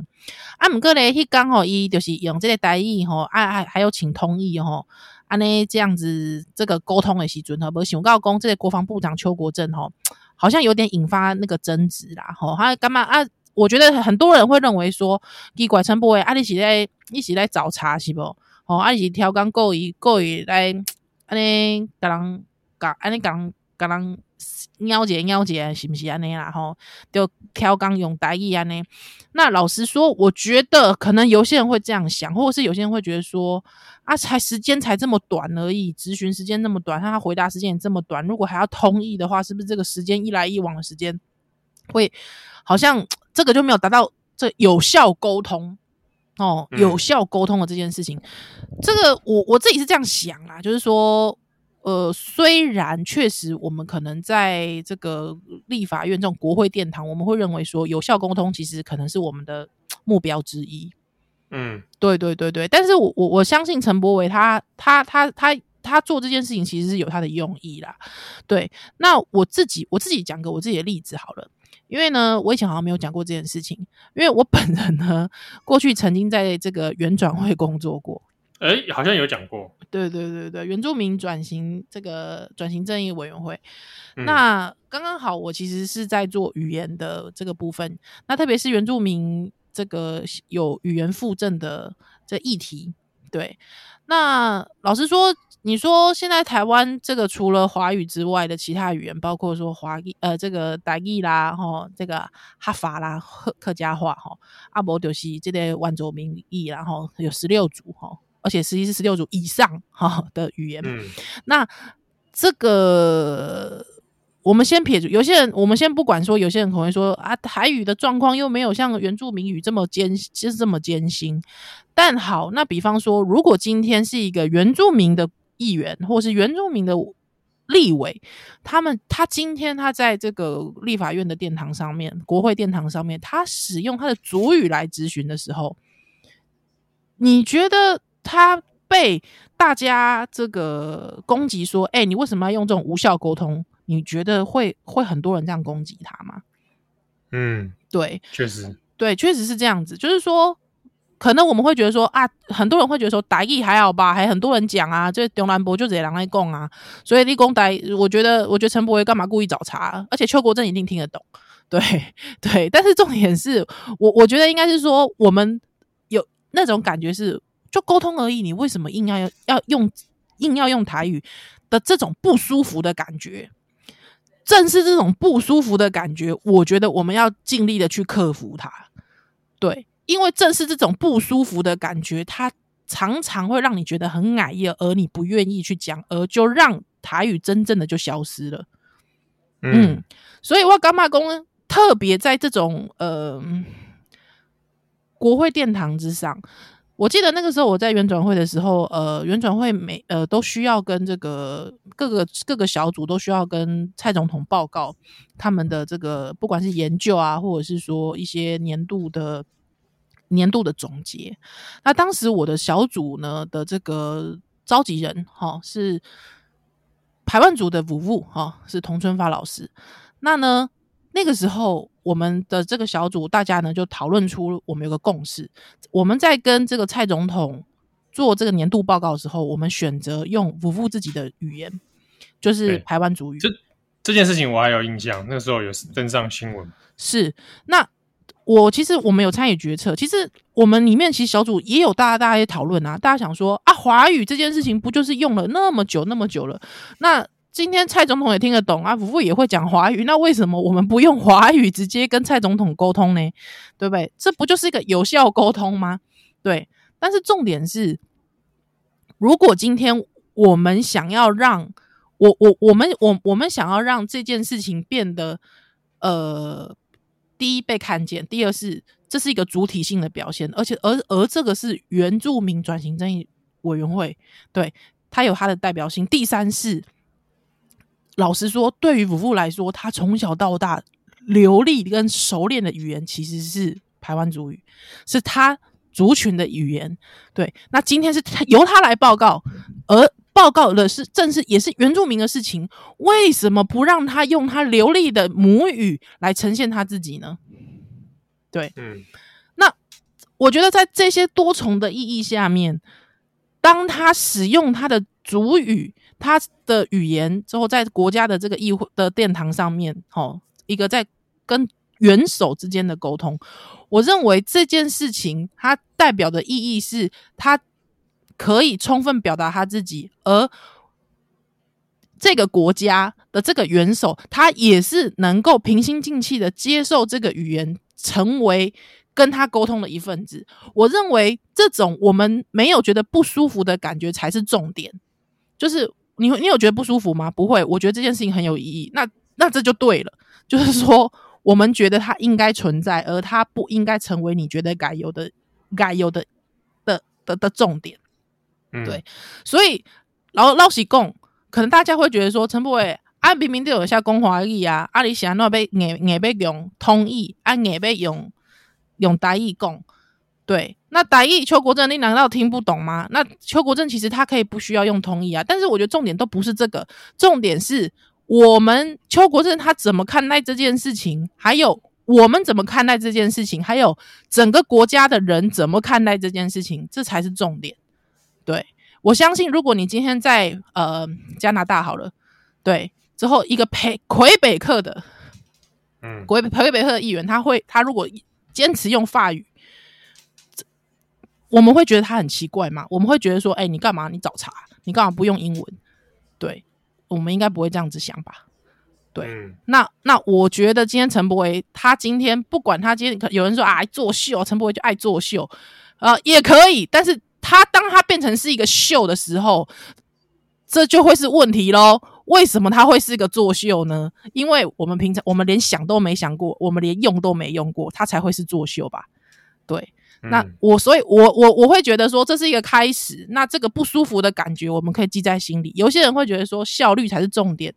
Speaker 2: 啊，毋过咧，迄工吼，伊就是用这个台语吼，啊啊，还有请通译吼，安尼这样子这个沟通的时阵吼，无想到讲这个国防部长邱国正吼。好像有点引发那个争执啦，吼，他干嘛啊？我觉得很多人会认为说，你拐陈柏惟啊，你是在一起在找茬是不？吼，啊，你是挑工故意故意来 安尼甲人甲安尼甲人甲人拗一拗一是不是安尼啦？吼，就挑刚用台语安尼。那老实说，我觉得可能有些人会这样想，或者是有些人会觉得说。啊，才时间才这么短而已，咨询时间那么短，他回答时间也这么短，如果还要通译的话，是不是这个时间一来一往的时间会好像这个就没有达到这有效沟通哦，有效沟通的这件事情，嗯、这个我我自己是这样想啦，就是说，呃，虽然确实我们可能在这个立法院这种国会殿堂，我们会认为说有效沟通其实可能是我们的 目标之一。嗯，对对对对，但是我我我相信陈柏伟他他他他他做这件事情其实是有他的用意啦。对，那我自己我自己讲个我自己的例子好了，因为呢，我以前好像没有讲过这件事情，因为我本人呢过去曾经在这个原转会工作过，
Speaker 1: 哎，好像有讲过，
Speaker 2: 对对对对，原住民转型这个转型正义委员会，嗯、那刚刚好我其实是在做语言的这个部分，那特别是原住民。这个有语言复振的这议题，对。那老实说，你说现在台湾这个除了华语之外的其他语言，包括说华语，呃，这个台语啦，吼，这个哈法啦，客客家话，吼，阿伯就是这个万州民语，然后有十六组，吼，而且实际是十六组以上，哈的语言。嗯。那这个。我们先撇除有些人，我们先不管说，有些人可能会说啊，台语的状况又没有像原住民语这么艰，就是这么艰辛。但好，那比方说，如果今天是一个原住民的议员，或是原住民的立委，他们他今天他在这个立法院的殿堂上面，国会殿堂上面，他使用他的族语来咨询的时候，你觉得他被大家这个攻击说，哎，你为什么要用这种无效沟通？你觉得会会很多人这样攻击他吗？嗯，对，
Speaker 1: 确实，
Speaker 2: 对，确实是这样子。就是说，可能我们会觉得说啊，很多人会觉得说，台语还好吧，还很多人讲啊，这中南部就直接拿来供啊，所以立功台，我觉得，我觉得陈柏惟干嘛故意找茬？而且邱国正一定听得懂，对对。但是重点是我，我觉得应该是说，我们有那种感觉是就沟通而已，你为什么硬要要用硬要用台语的这种不舒服的感觉？正是这种不舒服的感觉，我觉得我们要尽力的去克服它。对，因为正是这种不舒服的感觉，它常常会让你觉得很碍眼，而你不愿意去讲，而就让台语真正的就消失了。嗯，嗯，所以我干嘛讲，特别在这种呃国会殿堂之上。我记得那个时候我在原转会的时候，呃，原转会每呃都需要跟这个各个各个小组都需要跟蔡总统报告他们的这个不管是研究啊，或者是说一些年度的年度的总结。那当时我的小组呢的这个召集人哈是排湾族的夫妇哈是童春发老师。那呢那个时候。我们的这个小组，大家呢就讨论出我们有个共识。我们在跟这个蔡总统做这个年度报告的时候，我们选择用夫妇自己的语言，就是台湾主语。
Speaker 1: 这这件事情我还有印象，那时候有登上新闻。
Speaker 2: 是，那我其实我们有参与决策，其实我们里面其实小组也有大家大家也讨论啊，大家想说啊，华语这件事情不就是用了那么久那么久了？那今天蔡总统也听得懂啊，夫妇也会讲华语，那为什么我们不用华语直接跟蔡总统沟通呢？对不对？这不就是一个有效沟通吗？对。但是重点是，如果今天我们想要让我我我们我我们想要让这件事情变得呃，第一被看见，第二是这是一个主体性的表现，而且而而这个是原住民转型正义委员会，对，它有它的代表性。第三是，老实说，对于夫妇来说，他从小到大流利跟熟练的语言其实是台湾族语，是他。族群的语言，对，那今天是他由他来报告，而报告的是正是也是原住民的事情，为什么不让他用他流利的母语来呈现他自己呢？对，嗯，那我觉得在这些多重的意义下面，当他使用他的族语，他的语言之后，在国家的这个议会的殿堂上面，哦，一个在跟元首之间的沟通。我认为这件事情它代表的意义是，他可以充分表达他自己，而这个国家的这个元首，他也是能够平心静气的接受这个语言，成为跟他沟通的一份子。我认为这种我们没有觉得不舒服的感觉才是重点。就是你你有觉得不舒服吗？不会，我觉得这件事情很有意义。那那这就对了，就是说。我们觉得它应该存在，而它不应该成为你觉得该有的、该有的的的的重点。嗯、对，所以然后老实讲，可能大家会觉得说，陈柏伟啊，明明就有下讲华语啊，啊，你想要被硬硬被用通译，啊，硬被用用台语讲。对，那台语邱国正，你难道听不懂吗？那邱国正其实他可以不需要用通译啊，但是我觉得重点都不是这个，重点是。我们邱国正他怎么看待这件事情？还有我们怎么看待这件事情？还有整个国家的人怎么看待这件事情？这才是重点。对，我相信，如果你今天在呃加拿大好了，对，之后一个魁魁北克的，嗯，魁魁北克的议员，他会他如果坚持用法语，我们会觉得他很奇怪吗？我们会觉得说，哎，你干嘛？你找茬？你干嘛不用英文？对。我们应该不会这样子想吧？对，嗯、那那我觉得今天陈柏维他今天不管他今天有人说啊爱作秀，陈柏维就爱作秀，呃也可以，但是他当他变成是一个秀的时候，这就会是问题喽。为什么他会是一个作秀呢？因为我们平常我们连想都没想过，我们连用都没用过，他才会是作秀吧？对。那我，所以我我我会觉得说，这是一个开始。那这个不舒服的感觉，我们可以记在心里。有些人会觉得说，效率才是重点。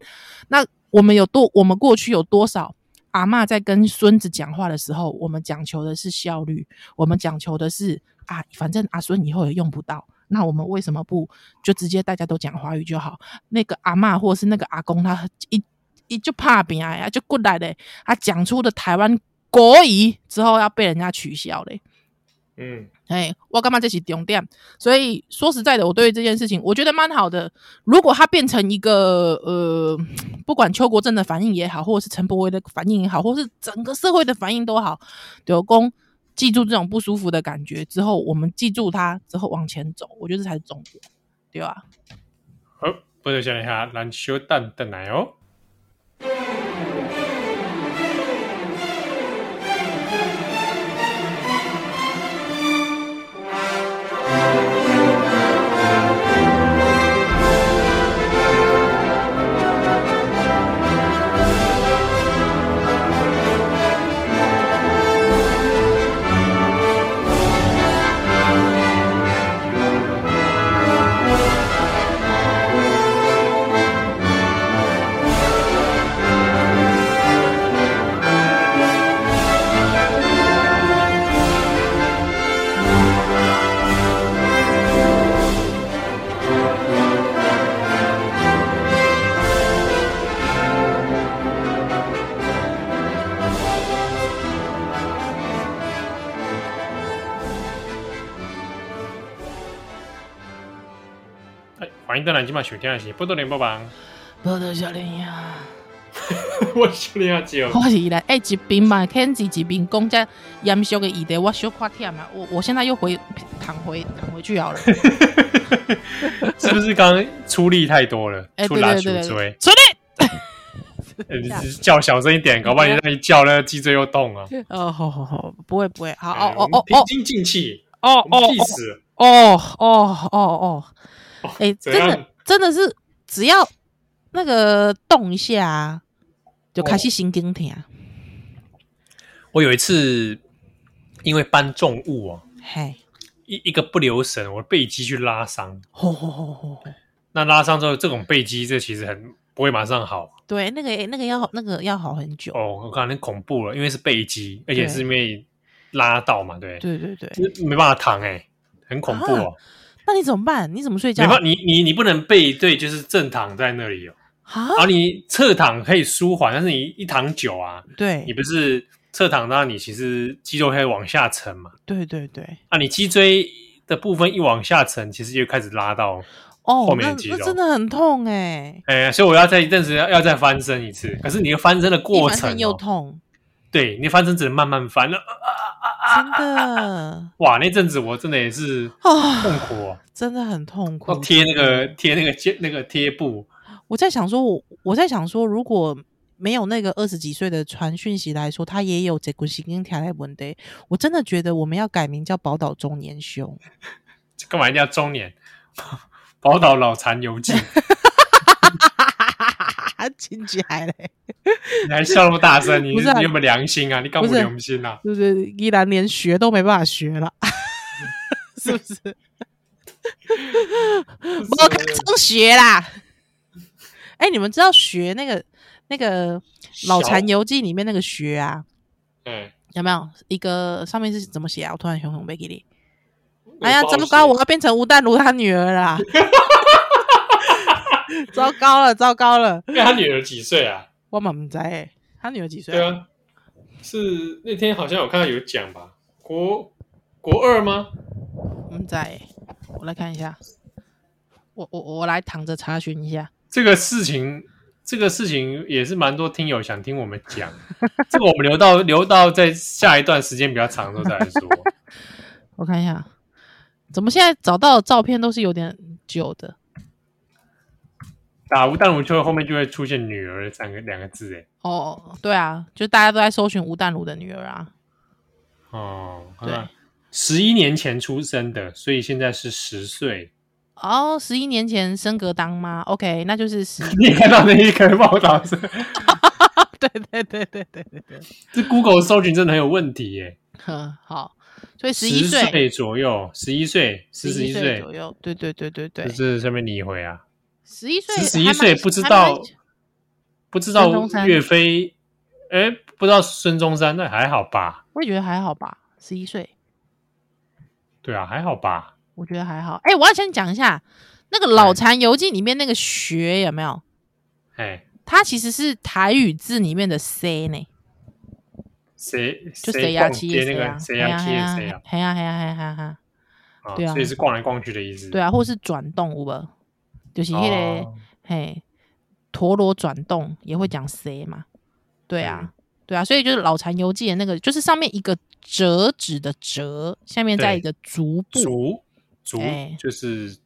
Speaker 2: 那我们有多，我们过去有多少阿嬷在跟孙子讲话的时候，我们讲求的是效率，我们讲求的是啊，反正阿孙以后也用不到，那我们为什么不就直接大家都讲华语就好？那个阿嬷或者是那个阿公，他一一就怕别呀，就过来嘞，他讲出的台湾国语之后要被人家取消嘞。嗯，哎，我干嘛这起重点？所以说实在的，我对于这件事情，我觉得蛮好的。如果它变成一个呃，不管邱国正的反应也好，或者是陈柏惟的反应也好，或是整个社会的反应都好，刘公记住这种不舒服的感觉之后，我们记住它之后往前走，我觉得这才是重点，对吧？
Speaker 1: 好，不如想一下，咱小等等来哦。欢迎登来今晚收听的是《波多连播榜》。
Speaker 2: 波多少年呀？
Speaker 1: 我少年啊，就
Speaker 2: 我是来哎，一边嘛，看自一边讲这严肃的议题，我小快忝嘛！我我现在又回躺回躺回去好了。
Speaker 1: 是不是刚刚出力太多了？
Speaker 2: 哎，
Speaker 1: 出拉
Speaker 2: 对对对
Speaker 1: 出锥，
Speaker 2: 出力！
Speaker 1: 欸你只是叫小声一点，搞不好你那一叫，那个脊椎又动啊！
Speaker 2: 哦，好好好，不会不会，好
Speaker 1: 哎
Speaker 2: 哦哦哦
Speaker 1: 平心静气，
Speaker 2: 哦哦
Speaker 1: 气死了！
Speaker 2: 哦哦哦哦，哎，真的真的是只要那个动一下啊，就开始神经痛。
Speaker 1: 我有一次因为搬重物啊，
Speaker 2: 嘿，
Speaker 1: 一一个不留神，我的背肌去拉伤。
Speaker 2: 吼吼吼吼吼！
Speaker 1: 那拉伤之后，这种背肌这其实很不会马上好
Speaker 2: 对，那个那个要那个要好很久。
Speaker 1: 哦，我看很恐怖了，因为是背肌，而且是因为拉到嘛，对，
Speaker 2: 对对对，
Speaker 1: 就是没办法躺哎、欸，很恐怖哦。
Speaker 2: 那你怎么办？你怎么睡
Speaker 1: 觉？没你你你不能背对，就是正躺在那里哦。
Speaker 2: 啊
Speaker 1: 然后你侧躺可以舒缓，但是你一躺久啊，
Speaker 2: 对
Speaker 1: 你不是侧躺，那你其实肌肉会往下沉嘛。
Speaker 2: 对对对，
Speaker 1: 啊，你脊椎的部分一往下沉，其实就开始拉到，
Speaker 2: 哦，
Speaker 1: 后面的肌肉
Speaker 2: 那真的很痛哎，
Speaker 1: 哎、所以我要再一阵子要要再翻身一次。可是你的翻身的过程、
Speaker 2: 又
Speaker 1: 哦，
Speaker 2: 痛，
Speaker 1: 对你翻身只能慢慢翻了。
Speaker 2: 真的
Speaker 1: 哇，那阵子我真的也是
Speaker 2: 啊，
Speaker 1: 痛苦哦，
Speaker 2: 真的很痛苦。
Speaker 1: 贴那个贴那个贴那个贴布。
Speaker 2: 我在想说，我我在想说，如果没有那个二十几岁的传讯息来说，他也有这股神经条来问的，我真的觉得我们要改名叫宝岛中年兄。
Speaker 1: 干嘛一定要中年？宝岛老残游记，
Speaker 2: 亲起来嘞，
Speaker 1: 你还笑那么大声，你 你有没有良心啊？你搞不
Speaker 2: 不是
Speaker 1: 良心啊？
Speaker 2: 是不是？依然连学都没办法学了，是不是？我看中学啦。哎、你们知道学那个那个《脑残游记》里面那个学啊，
Speaker 1: 嗯，
Speaker 2: 有没有一个上面是怎么写啊？我突然熊熊背给你。哎呀，
Speaker 1: 不好
Speaker 2: 糟糕！我要变成吴淡如他女儿啦！糟糕了，糟糕了！
Speaker 1: 因为他女儿几岁啊？
Speaker 2: 我满不在哎，他女儿几岁？
Speaker 1: 对，啊，是那天好像我看到有讲吧？国国二吗？
Speaker 2: 我们在，我来看一下。我我我来躺着查询一下。
Speaker 1: 这个事情，这个事情也是蛮多听友想听我们讲。这个我们留到留到在下一段时间比较长的时候再来说。
Speaker 2: 我看一下，怎么现在找到的照片都是有点久的？
Speaker 1: 打吴淡如就会后面就会出现“女儿”三个两个字，哎，
Speaker 2: 哦，对啊，就大家都在搜寻吴淡如的女儿啊。
Speaker 1: 哦，
Speaker 2: 对，
Speaker 1: 十一年前出生的，所以现在是十岁。
Speaker 2: 哦，十一年前升格当吗？OK，那就是十。
Speaker 1: 你也看到那一个报道是？
Speaker 2: 对对对对对对对。
Speaker 1: 这 Google 搜寻真的很有问题耶。
Speaker 2: 哼，好，所以十一岁
Speaker 1: 岁左右，十一岁，十十一岁
Speaker 2: 左右。对对对对对。
Speaker 1: 这是上面你回啊？
Speaker 2: 十一岁，
Speaker 1: 十一岁不知道，不知道岳飞，哎，不知道孙中山，那还好吧？
Speaker 2: 我也觉得还好吧，十一岁。
Speaker 1: 对啊，还好吧。
Speaker 2: 我觉得还好。哎，我要先讲一下那个《老残游记》里面那个“学”有没有？
Speaker 1: 哎，
Speaker 2: 它其实是台语字里面的 “c” 呢。
Speaker 1: 谁？
Speaker 2: 就谁呀？七
Speaker 1: 那个谁呀？七呀？谁呀？
Speaker 2: 嘿呀嘿呀嘿呀嘿呀！对啊，
Speaker 1: 所以是逛来逛去的意思。
Speaker 2: 对啊，或是转动，有无？就是那个嘿陀螺转动也会讲 “c” 嘛？对啊，对啊，所以就是《老残游记》的那个，就是上面一个折纸的折，下面再一个足部。
Speaker 1: 足。足就是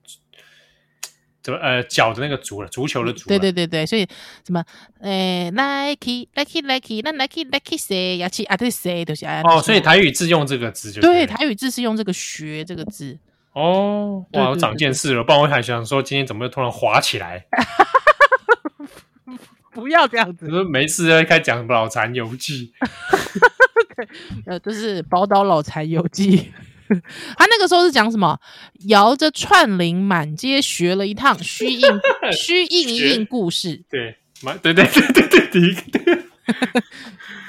Speaker 1: 怎么呃脚的那个足了，足球的足。
Speaker 2: 对对对对，所以什么诶，Nike Nike Nike 那 Nike Nike 谁呀？去啊对谁都是啊
Speaker 1: 哦，所以台语字用这个字就
Speaker 2: 对，台语字是用这个学这个字。
Speaker 1: 哦，哇，我长见识了，不然我还想说今天怎么又突然滑起来？
Speaker 2: 不要这样子，
Speaker 1: 说 没事要开讲什么脑残游记？
Speaker 2: 对，呃，就是宝岛脑残游记。他那个时候是讲什么？摇着串铃满街学了一趟虚应虚应应故事。
Speaker 1: 对，满对对对对对第一个。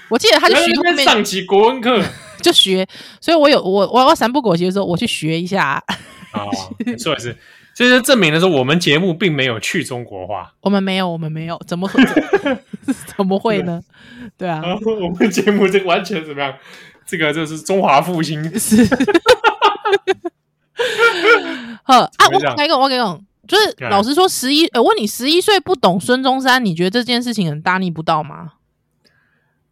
Speaker 1: 对
Speaker 2: 我记得他就学后面
Speaker 1: 上起国文课
Speaker 2: 就学，所以我有我我我三不狗急的时候，我去学一下。啊，
Speaker 1: 说的是，所以就证明了说我们节目并没有去中国化。
Speaker 2: 我们没有，我们没有，怎么会？怎么会呢？对啊，
Speaker 1: 我们节目这完全怎么样？这个就是中华复兴，
Speaker 2: 是。好啊，我跟你讲，我跟你讲，就是
Speaker 1: 对
Speaker 2: 老实说，十一，我问你，十一岁不懂孙中山，你觉得这件事情很大逆不道吗？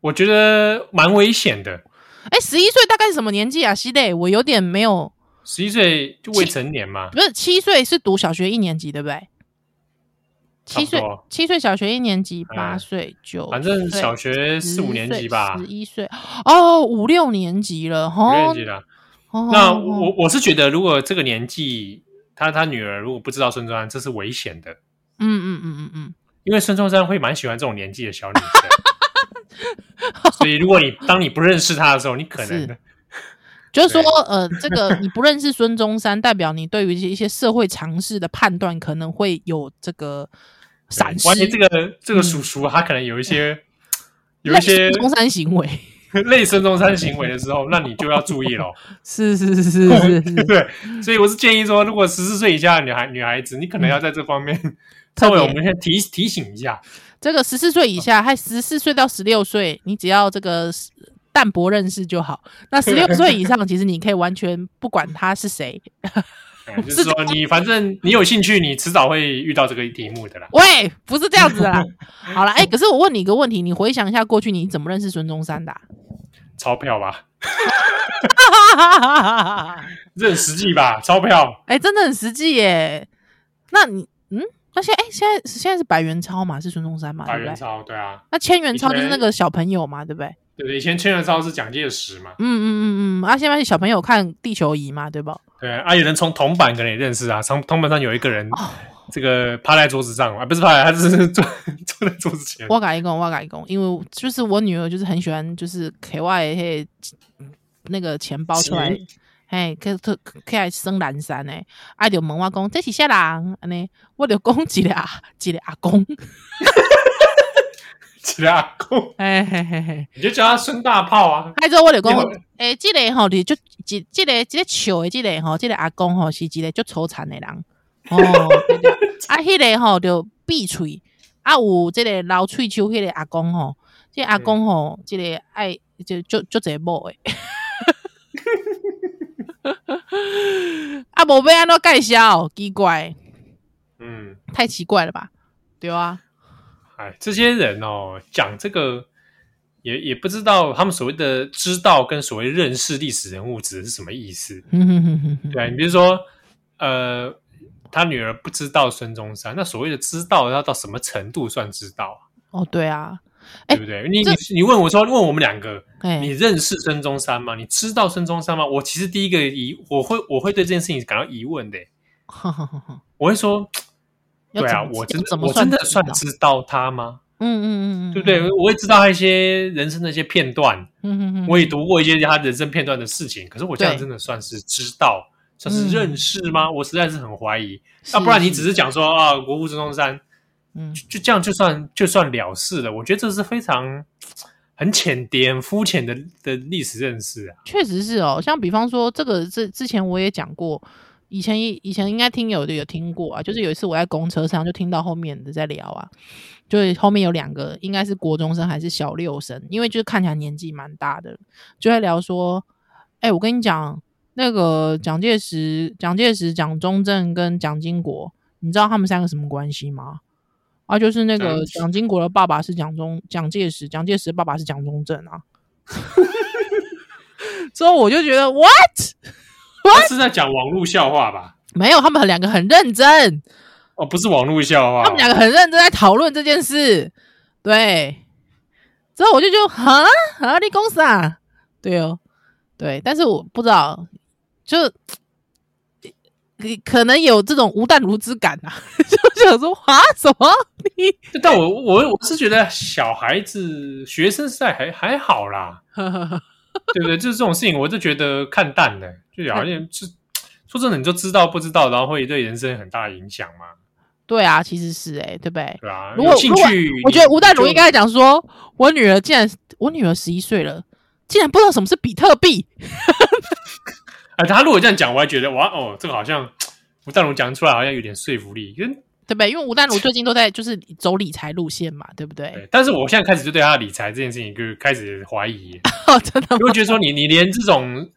Speaker 1: 我觉得蛮危险的。
Speaker 2: 哎，十一岁大概是什么年纪啊？西磊，我有点没有。
Speaker 1: 十一岁就未成年嘛？
Speaker 2: 不是，七岁是读小学一年级，对不对？七岁，七岁小学一年级，八岁九，
Speaker 1: 反正小学四五年级吧。
Speaker 2: 十一岁哦，五六年级了，
Speaker 1: 五年级了。那我我是觉得，如果这个年纪，他他女儿如果不知道孙中山，这是危险的。
Speaker 2: 嗯嗯嗯嗯嗯，
Speaker 1: 因为孙中山会蛮喜欢这种年纪的小女生，所以如果你当你不认识他的时候，你可能。
Speaker 2: 就是说，呃，这个 你不认识孙中山，代表你对于一些社会常识的判断可能会有这个闪失。
Speaker 1: 关于这个这个叔叔，他可能有一些有一些
Speaker 2: 孙中山行为，
Speaker 1: 类孙中山行为的时候，那你就要注意了。
Speaker 2: 是是是是是是，
Speaker 1: 对。所以我是建议说，如果十四岁以下的女孩女孩子，你可能要在这方面稍微我们先提提醒一下。
Speaker 2: 这个十四岁以下，还十四岁到十六岁，你只要这个。淡薄认识就好。那十六岁以上，其实你可以完全不管他是谁，
Speaker 1: 就是说你反正你有兴趣，你迟早会遇到这个题目的啦。
Speaker 2: 喂，不是这样子啦。好了，哎、欸，可是我问你一个问题，你回想一下过去你怎么认识孙中山的、啊？
Speaker 1: 钞票吧，这很实际吧？钞票，
Speaker 2: 哎、欸，真的很实际耶。那你，嗯，那现在，哎、欸，现在现在是百元钞嘛？是孙中山嘛？
Speaker 1: 百元钞，对啊。
Speaker 2: 那千元钞就是那个小朋友嘛？对不对？
Speaker 1: 对对，以前千元钞是蒋介石嘛？
Speaker 2: 嗯嗯嗯嗯，啊，现在小朋友看地球仪嘛，对吧？
Speaker 1: 对啊，有人从铜板可能也认识啊，从铜板上有一个人，这个趴在桌子上啊，不是趴在，他只是 坐坐在桌子前。
Speaker 2: 我改一工，我改一工，因为就是我女儿就是很喜欢，就是 K Y 嘿那个钱包出来，嘿，可可可爱升蓝山诶，啊就问我讲这是啥人？安尼，我就讲一个阿一个阿公。
Speaker 1: 一个阿公，哎嘿嘿嘿，你就叫他孙大炮啊！
Speaker 2: 还之后我就讲，诶、欸，这个吼，你就这这个这个笑的这个吼，这个阿公吼是一个足粗残的人哦。对对啊，迄个吼就闭喙，啊有这个老喙须，迄个阿公吼，这个、阿公吼，这个爱就就就这某诶。啊，无要安怎介绍？奇怪，嗯，太奇怪了吧？对啊。
Speaker 1: 哎，这些人哦，讲这个也也不知道他们所谓的知道跟所谓认识历史人物指的是什么意思。对，你比如说，呃，他女儿不知道孙中山，那所谓的知道要到什么程度算知道啊？
Speaker 2: 哦，对啊，
Speaker 1: 对不对？你你你问我说，问我们两个，你认识孙中山吗？你知道孙中山吗？我其实第一个疑，我会我会对这件事情感到疑问的。我会说。对啊，我真的我真的算知道他吗？嗯嗯嗯嗯，对不对？我会知道他一些人生的一些片段，嗯嗯嗯，我也读过一些他人生片段的事情。可是我这样真的算是知道，算是认识吗？我实在是很怀疑。要不然你只是讲说啊，国父孙中山，嗯，就这样就算就算了事了。我觉得这是非常很浅点、肤浅的的历史认识啊。
Speaker 2: 确实是哦，像比方说这个，这之前我也讲过。以前以前应该听有的有听过啊，就是有一次我在公车上就听到后面的在聊啊，就是后面有两个应该是国中生还是小六生，因为就是看起来年纪蛮大的，就在聊说，哎、欸，我跟你讲，那个蒋介石、蒋介石、蒋中正跟蒋经国，你知道他们三个什么关系吗？啊，就是那个蒋经国的爸爸是蒋中蒋介石，蒋介石的爸爸是蒋中正啊。之后我就觉得 what？
Speaker 1: 他是在讲网络笑话吧？
Speaker 2: 没有，他们两个很认真。
Speaker 1: 哦，不是网络笑话，
Speaker 2: 他们两个很认真在讨论这件事。对，之后我就觉得，哈啊，你公司啊，对哦，对，但是我不知道，就可能有这种吴淡如之感啊，就想说啊，什么？你？
Speaker 1: 但我我我是觉得小孩子学生时代还还好啦。对不对？就是这种事情，我就觉得看淡了，就好像是说真的，你就知道不知道，然后会对人生很大影响吗？
Speaker 2: 对啊，其实是哎、欸，对不对？
Speaker 1: 对啊，
Speaker 2: 如果有兴趣，我觉得吴淡如应该讲说，我女儿竟然，我女儿十一岁了，竟然不知道什么是比特币。
Speaker 1: 哎，他如果这样讲，我还觉得哇哦，这个好像吴淡如讲出来好像有点说服力，跟。
Speaker 2: 对不对？因为吴淡如最近都在就是走理财路线嘛，对不对？
Speaker 1: 对，但是我现在开始就对他的理财这件事情就开始怀疑。
Speaker 2: 哦，真的吗？
Speaker 1: 因为觉得说你你连这种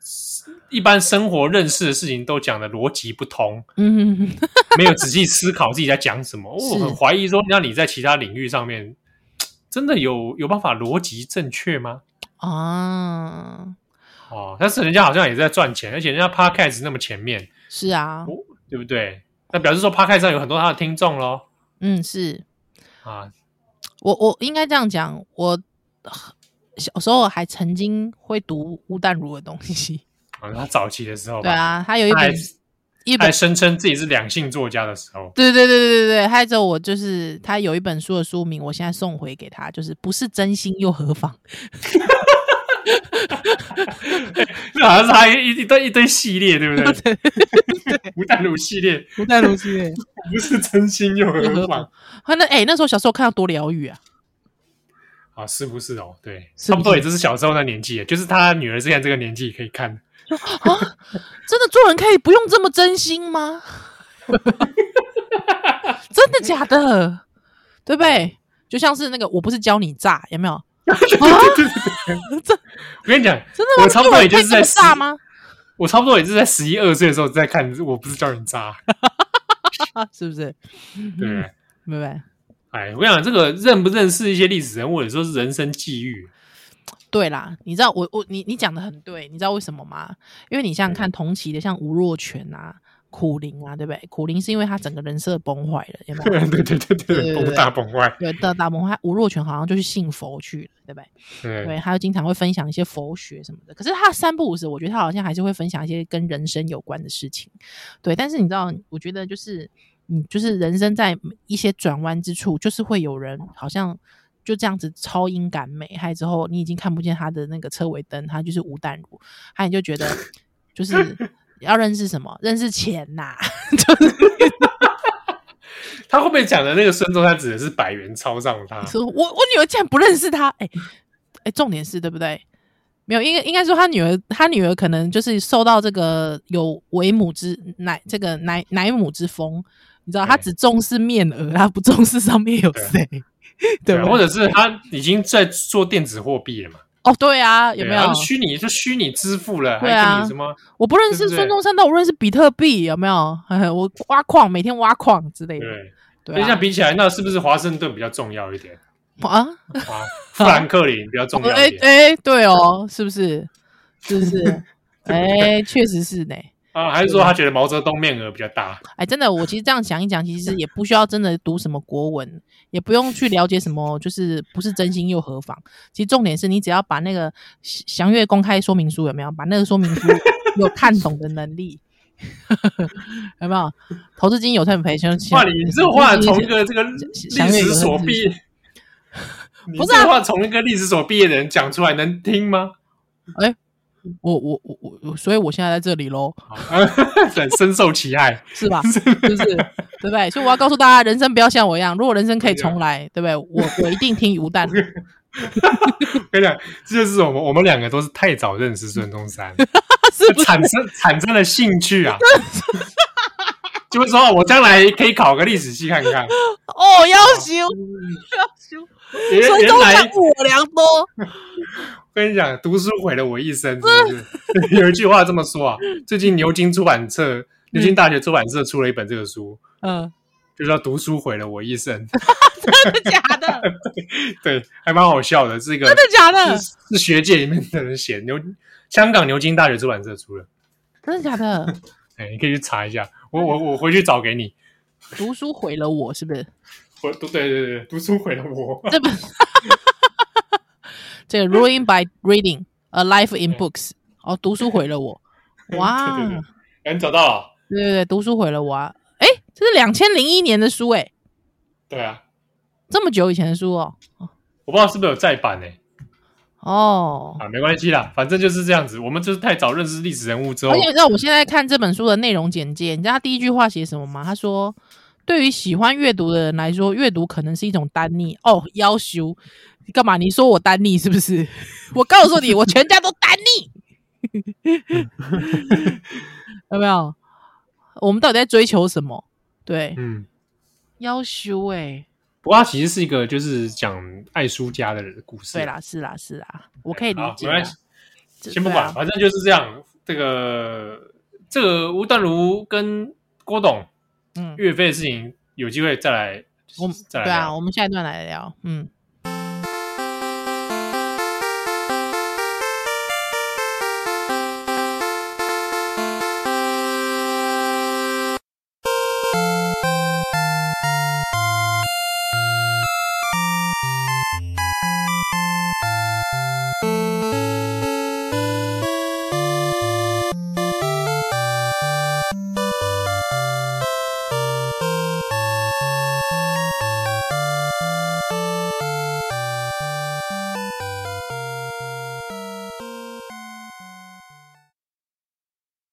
Speaker 1: 一般生活认识的事情都讲的逻辑不通，
Speaker 2: 嗯，
Speaker 1: 没有仔细思考自己在讲什么。我很怀疑说，那你在其他领域上面真的有有办法逻辑正确吗？
Speaker 2: 啊，
Speaker 1: 哦，但是人家好像也在赚钱，而且人家 Podcast 那么前面，
Speaker 2: 是啊，
Speaker 1: 对不对？那表示说 Podcast 上有很多他的听众喽。
Speaker 2: 嗯，是
Speaker 1: 啊，
Speaker 2: 我我应该这样讲，我小时候还曾经会读吴淡如的东西。
Speaker 1: 啊，他早期的时候，
Speaker 2: 对啊，他有一本
Speaker 1: 还
Speaker 2: 一本
Speaker 1: 还声称自己是两性作家的时候，
Speaker 2: 对对对对对对，还有我就是他有一本书的书名，我现在送回给他，就是不是真心又何妨？
Speaker 1: 那 好像是他一一堆一堆系列，对不对？吴淡如系列，
Speaker 2: 吴淡如系列，
Speaker 1: 不是真心又何妨？
Speaker 2: 他那哎，那时候小时候看到多疗愈啊！
Speaker 1: 啊，是不是哦？对，
Speaker 2: 是不是
Speaker 1: 差不多也就是小时候那年纪，就是他女儿现在这个年纪可以看。
Speaker 2: 啊，真的做人可以不用这么真心吗？真的假的？对不对？就像是那个，我不是教你诈，有没有？啊，这
Speaker 1: 我跟你讲，
Speaker 2: 真的吗？
Speaker 1: 我差不多也就是在
Speaker 2: 做人可以这么诈吗？
Speaker 1: 我差不多也是在十一二岁的时候在看，我不是叫人渣，
Speaker 2: 是不是？
Speaker 1: 对，
Speaker 2: 明白。
Speaker 1: 哎，我跟你讲，这个认不认识一些历史人物，有时候是人生际遇。
Speaker 2: 对啦，你知道我我你你讲的很对，你知道为什么吗？因为你想想看，同期的像吴若权啊、苦灵啊，对不对？苦灵是因为他整个人设崩坏了，有没有？
Speaker 1: 对对对对，崩大崩坏。
Speaker 2: 对的，大崩坏。吴若权好像就是信佛去了，对不对？
Speaker 1: 对，
Speaker 2: 对，他就经常会分享一些佛学什么的。可是他三不五时，我觉得他好像还是会分享一些跟人生有关的事情。对，但是你知道，我觉得就是。你就是人生在一些转弯之处，就是会有人好像就这样子超音感美，还之后你已经看不见他的那个车尾灯，他就是吴淡如，还你就觉得 就是要认识什么，认识钱呐、啊，就是
Speaker 1: 他后面讲的那个孙中山指的是百元超上他，
Speaker 2: 说我我女儿竟然不认识他，哎、欸、哎、欸，重点是对不对？没有，应该应该说他女儿，他女儿可能就是受到这个有为母之乃这个乃乃母之风。你知道他只重视面额，他不重视上面有谁，对吧？
Speaker 1: 或者是他已经在做电子货币了嘛？
Speaker 2: 哦，对啊，有没有
Speaker 1: 虚拟就虚拟支付了？
Speaker 2: 对啊，
Speaker 1: 还什么？
Speaker 2: 我不认识孙中山，但我认识比特币，有没有？我挖矿，每天挖矿之类的。对，
Speaker 1: 跟这样比起来，那是不是华盛顿比较重要一点
Speaker 2: 啊？
Speaker 1: 富兰克林比较重要一点？
Speaker 2: 哎，对哦，是不是？是不是？哎，确实是呢。
Speaker 1: 啊，还是说他觉得毛泽东面额比较大？
Speaker 2: 哎，真的，我其实这样讲一讲，其实也不需要真的读什么国文，也不用去了解什么，就是不是真心又何妨？其实重点是你只要把那个详阅公开说明书有没有？把那个说明书 有看懂的能力，有没有？投资金有赚赔钱？
Speaker 1: 哇，你这话从一个这个历史所毕，不是这话从一个历史所毕业的人讲出来能听吗？
Speaker 2: 哎。我我我我，所以我现在在这里喽，
Speaker 1: 很深受其害，
Speaker 2: 是吧？是不是？对不对？所以我要告诉大家，人生不要像我一样，如果人生可以重来，对不对？我我一定听吴淡如。
Speaker 1: 跟你讲，这就是我们我们两个都是太早认识孙中山，
Speaker 2: 是不是
Speaker 1: 产生产生了兴趣啊，就是说我将来可以考个历史系看看。
Speaker 2: 哦，要修要 修，孙中山我良多。
Speaker 1: 我跟你讲，读书毁了我一生，是不是？有一句话这么说啊。最近牛津出版社、牛津大学出版社出了一本这个书，嗯，就叫《读书毁了我一生》。
Speaker 2: 真的假的？
Speaker 1: 对，还蛮好笑的。这个
Speaker 2: 真的假的？
Speaker 1: 是，是学界里面的人写，牛香港牛津大学出版社出的。
Speaker 2: 真的假的？
Speaker 1: 哎，你可以去查一下。我我我回去找给你。
Speaker 2: 读书毁了我，是不是？
Speaker 1: 我对对对对，读书毁了我。
Speaker 2: 这本。这个 ruin by reading a life in books，哦，读书毁了我，哇，
Speaker 1: 对对对欸、你找到了？
Speaker 2: 对对对，读书毁了我啊！哎，这是两千零一年的书哎，
Speaker 1: 对啊，
Speaker 2: 这么久以前的书哦，
Speaker 1: 我不知道是不是有再版呢？
Speaker 2: 哦，
Speaker 1: 啊，没关系啦，反正就是这样子，我们就是太早认识历史人物之后，
Speaker 2: 而且你知道我现在看这本书的内容简介，你知道他第一句话写什么吗？他说，对于喜欢阅读的人来说，阅读可能是一种单逆哦，要修。你干嘛？你说我单逆是不是？我告诉你，我全家都单逆。有没有？我们到底在追求什么？对，嗯，要修哎。
Speaker 1: 不过它其实是一个就是讲爱书家的人的故事。
Speaker 2: 对啦，是啦，是啦，我可以理解。
Speaker 1: 先不管，反正就是这样。这个这个吴淡如跟郭董嗯岳飞的事情，有机会再来，
Speaker 2: 我
Speaker 1: 再来
Speaker 2: 对啊，我们下一段来聊，嗯。